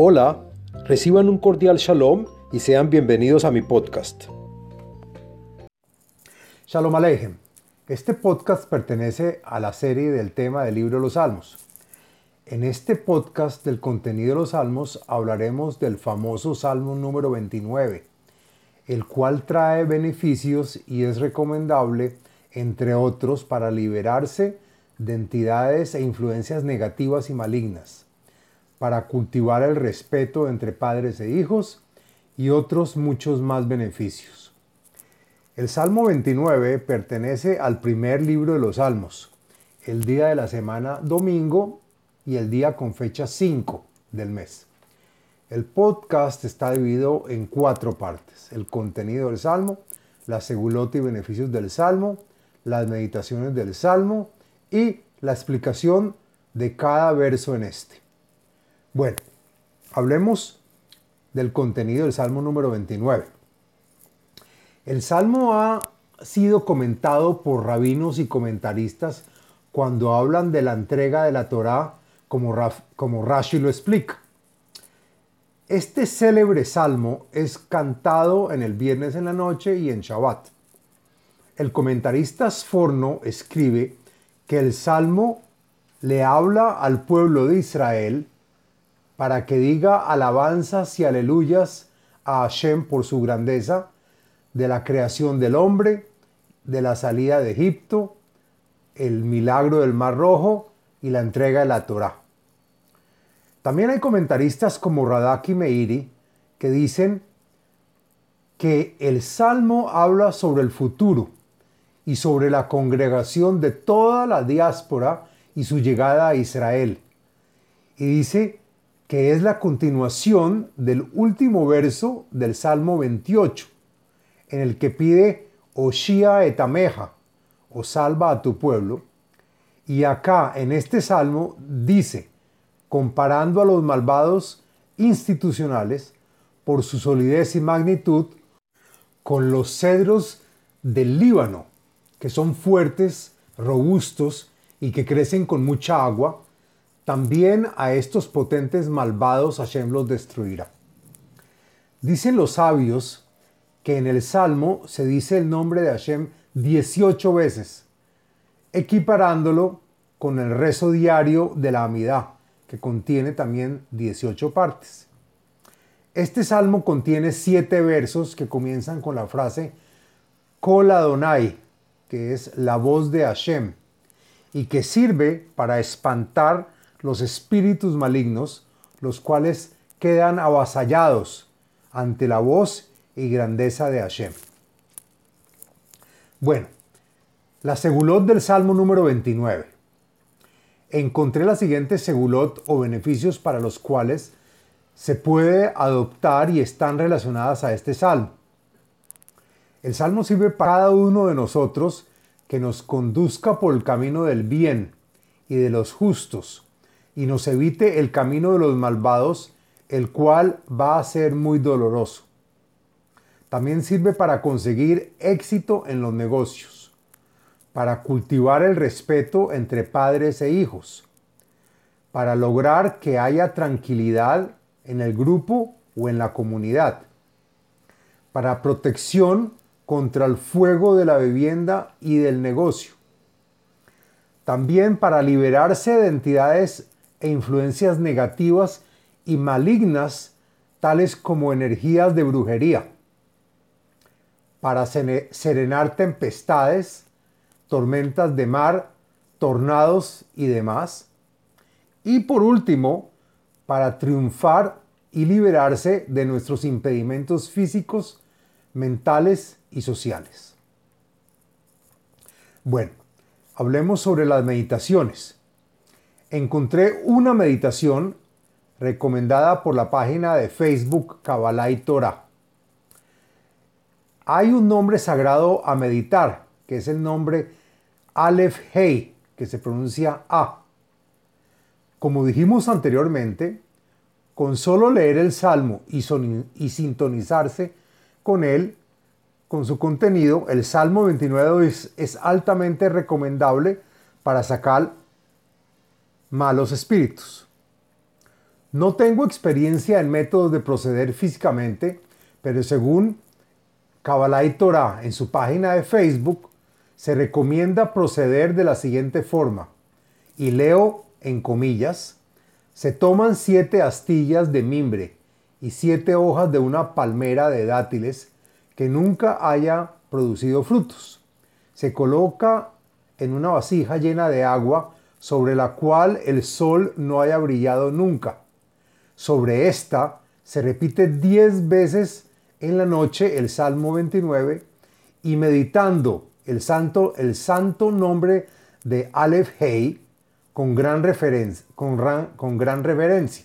Hola, reciban un cordial shalom y sean bienvenidos a mi podcast. Shalom Aleichem. Este podcast pertenece a la serie del tema del libro de los Salmos. En este podcast del contenido de los Salmos hablaremos del famoso Salmo número 29, el cual trae beneficios y es recomendable, entre otros, para liberarse de entidades e influencias negativas y malignas para cultivar el respeto entre padres e hijos y otros muchos más beneficios. El Salmo 29 pertenece al primer libro de los Salmos, el día de la semana domingo y el día con fecha 5 del mes. El podcast está dividido en cuatro partes. El contenido del Salmo, la segulota y beneficios del Salmo, las meditaciones del Salmo y la explicación de cada verso en este. Bueno, hablemos del contenido del Salmo número 29. El Salmo ha sido comentado por rabinos y comentaristas cuando hablan de la entrega de la Torá, como, como Rashi lo explica. Este célebre salmo es cantado en el viernes en la noche y en Shabbat. El comentarista Sforno escribe que el salmo le habla al pueblo de Israel para que diga alabanzas y aleluyas a Hashem por su grandeza, de la creación del hombre, de la salida de Egipto, el milagro del Mar Rojo y la entrega de la Torá. También hay comentaristas como Radaki Meiri que dicen que el Salmo habla sobre el futuro y sobre la congregación de toda la diáspora y su llegada a Israel. Y dice que es la continuación del último verso del Salmo 28, en el que pide Oshia etameja, o salva a tu pueblo. Y acá, en este salmo, dice, comparando a los malvados institucionales por su solidez y magnitud, con los cedros del Líbano, que son fuertes, robustos y que crecen con mucha agua, también a estos potentes malvados Hashem los destruirá. Dicen los sabios que en el Salmo se dice el nombre de Hashem 18 veces, equiparándolo con el rezo diario de la Amidad, que contiene también 18 partes. Este salmo contiene siete versos que comienzan con la frase Kol Adonai, que es la voz de Hashem, y que sirve para espantar los espíritus malignos, los cuales quedan avasallados ante la voz y grandeza de Hashem. Bueno, la segulot del Salmo número 29. Encontré la siguiente segulot o beneficios para los cuales se puede adoptar y están relacionadas a este salmo. El salmo sirve para cada uno de nosotros que nos conduzca por el camino del bien y de los justos, y nos evite el camino de los malvados, el cual va a ser muy doloroso. También sirve para conseguir éxito en los negocios, para cultivar el respeto entre padres e hijos, para lograr que haya tranquilidad en el grupo o en la comunidad, para protección contra el fuego de la vivienda y del negocio, también para liberarse de entidades e influencias negativas y malignas, tales como energías de brujería, para serenar tempestades, tormentas de mar, tornados y demás. Y por último, para triunfar y liberarse de nuestros impedimentos físicos, mentales y sociales. Bueno, hablemos sobre las meditaciones encontré una meditación recomendada por la página de Facebook Kabbalah y Torah. Hay un nombre sagrado a meditar, que es el nombre Aleph Hei, que se pronuncia A. Como dijimos anteriormente, con solo leer el Salmo y, sintonizarse con él, con su contenido, el Salmo 29 es, es altamente recomendable para sacar malos espíritus. No tengo experiencia en métodos de proceder físicamente, pero según Kabbalah y Torah en su página de Facebook, se recomienda proceder de la siguiente forma. Y leo en comillas, se toman siete astillas de mimbre y siete hojas de una palmera de dátiles que nunca haya producido frutos. Se coloca en una vasija llena de agua sobre la cual el sol no haya brillado nunca. Sobre esta se repite diez veces en la noche el Salmo 29 y meditando el santo, el santo nombre de Aleph Hei con gran, referencia, con, con gran reverencia.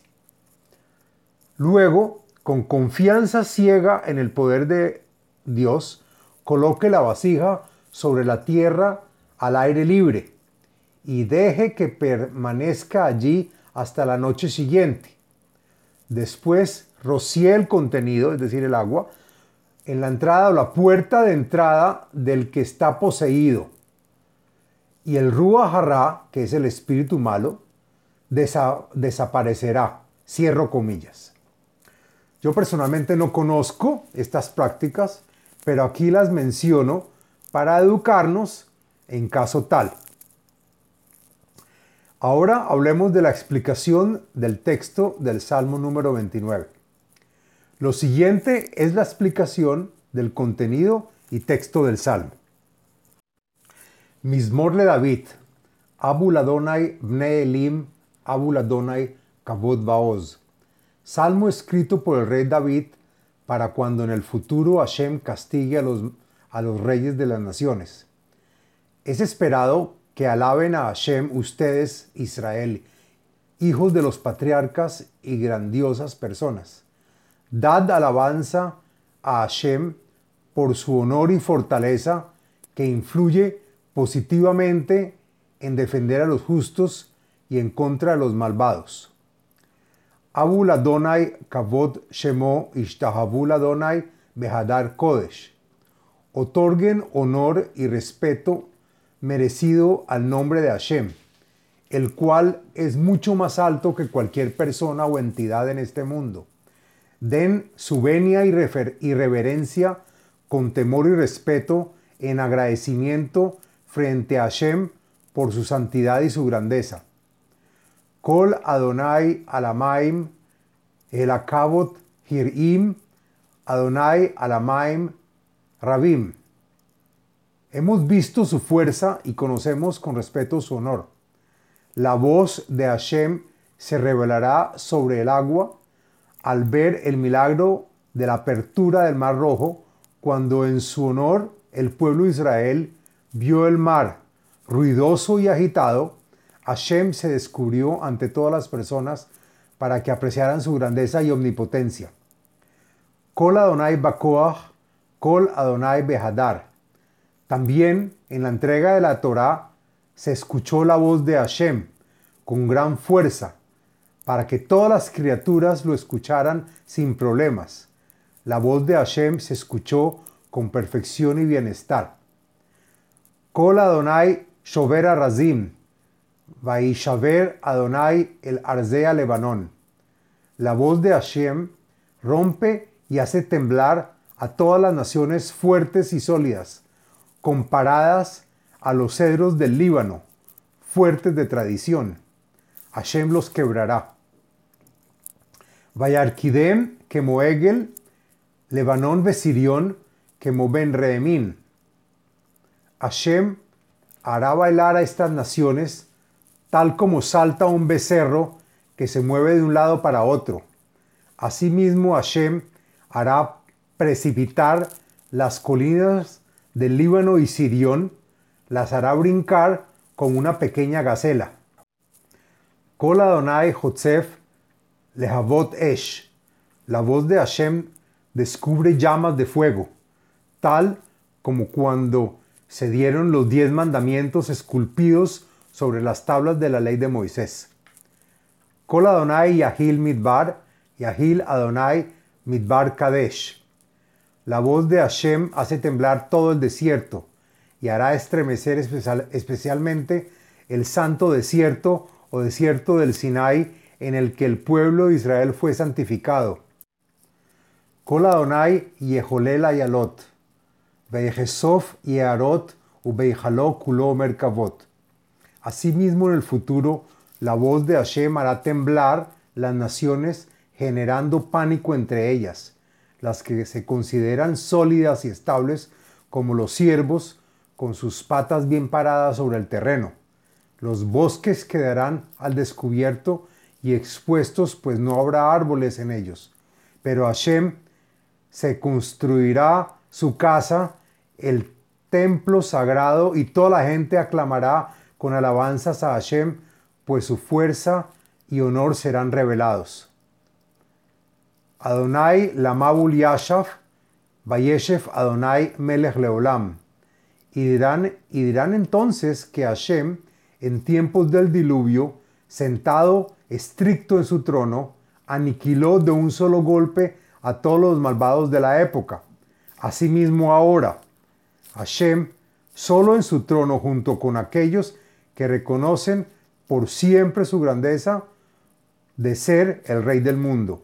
Luego, con confianza ciega en el poder de Dios, coloque la vasija sobre la tierra al aire libre y deje que permanezca allí hasta la noche siguiente. Después rocíe el contenido, es decir, el agua, en la entrada o la puerta de entrada del que está poseído. Y el Ruach que es el espíritu malo, desaparecerá. Cierro comillas. Yo personalmente no conozco estas prácticas, pero aquí las menciono para educarnos en caso tal. Ahora hablemos de la explicación del texto del Salmo número 29. Lo siguiente es la explicación del contenido y texto del Salmo. Mismorle David, Abu Ladonai Bne Elim, Abu Ladonai Kabod Baoz. Salmo escrito por el rey David para cuando en el futuro Hashem castigue a los, a los reyes de las naciones. Es esperado que alaben a Hashem ustedes, Israel, hijos de los patriarcas y grandiosas personas. Dad alabanza a Hashem por su honor y fortaleza que influye positivamente en defender a los justos y en contra de los malvados. Abu Ladonai Kavod Shemo Ishtahabu Ladonai Behadar Kodesh. Otorguen honor y respeto merecido al nombre de Hashem, el cual es mucho más alto que cualquier persona o entidad en este mundo. Den su venia y, reverencia con temor y respeto en agradecimiento frente a Hashem por su santidad y su grandeza. Kol Adonai Alamaim, El Akabot Hirim, Adonai Alamaim Rabim. Hemos visto su fuerza y conocemos con respeto su honor. La voz de Hashem se revelará sobre el agua al ver el milagro de la apertura del Mar Rojo, cuando en su honor el pueblo de Israel vio el mar ruidoso y agitado, Hashem se descubrió ante todas las personas para que apreciaran su grandeza y omnipotencia. Kol Adonai Bakoach, Kol Adonai Behadar. También en la entrega de la Torá se escuchó la voz de Hashem con gran fuerza para que todas las criaturas lo escucharan sin problemas. La voz de Hashem se escuchó con perfección y bienestar. Kol Adonai Shover Razim, Vaishaver Adonai el Arzea Lebanon. La voz de Hashem rompe y hace temblar a todas las naciones fuertes y sólidas comparadas a los cedros del Líbano, fuertes de tradición. Hashem los quebrará. Vayarkidem, Kemoegel, Lebanón Besirión, Ben Reemín. Hashem hará bailar a estas naciones tal como salta un becerro que se mueve de un lado para otro. Asimismo Hashem hará precipitar las colinas del Líbano y Sirión, las hará brincar como una pequeña gacela. Kol Adonai Jotzef Lehavot Esh. La voz de Hashem descubre llamas de fuego, tal como cuando se dieron los diez mandamientos esculpidos sobre las tablas de la ley de Moisés. Kol Adonai Yahil Midbar, Yahil Adonai Midbar Kadesh. La voz de Hashem hace temblar todo el desierto y hará estremecer especialmente el santo desierto o desierto del Sinai en el que el pueblo de Israel fue santificado. Kol Adonai Yeholel Ayalot, Beyesof y Aarot Ubeijaló Kulo Merkavot. Asimismo, en el futuro, la voz de Hashem hará temblar las naciones, generando pánico entre ellas, las que se consideran sólidas y estables, como los ciervos, con sus patas bien paradas sobre el terreno. Los bosques quedarán al descubierto y expuestos, pues no habrá árboles en ellos. Pero Hashem se construirá su casa, el templo sagrado, y toda la gente aclamará con alabanzas a Hashem, pues su fuerza y honor serán revelados. Adonai Lamabul Yashaf, Vayeshef Adonai Melech Leolam. Y dirán, y dirán entonces que Hashem, en tiempos del diluvio, sentado estricto en su trono, aniquiló de un solo golpe a todos los malvados de la época. Asimismo ahora, Hashem, solo en su trono junto con aquellos que reconocen por siempre su grandeza de ser el rey del mundo.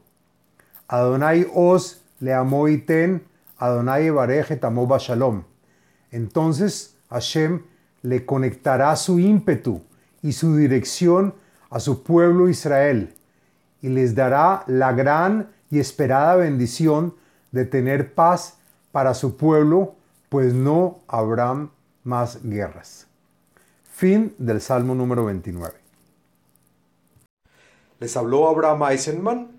Adonai os le amó ten, Adonai bareje tamó shalom. Entonces Hashem le conectará su ímpetu y su dirección a su pueblo Israel y les dará la gran y esperada bendición de tener paz para su pueblo, pues no habrán más guerras. Fin del Salmo número 29. Les habló Abraham Eisenman,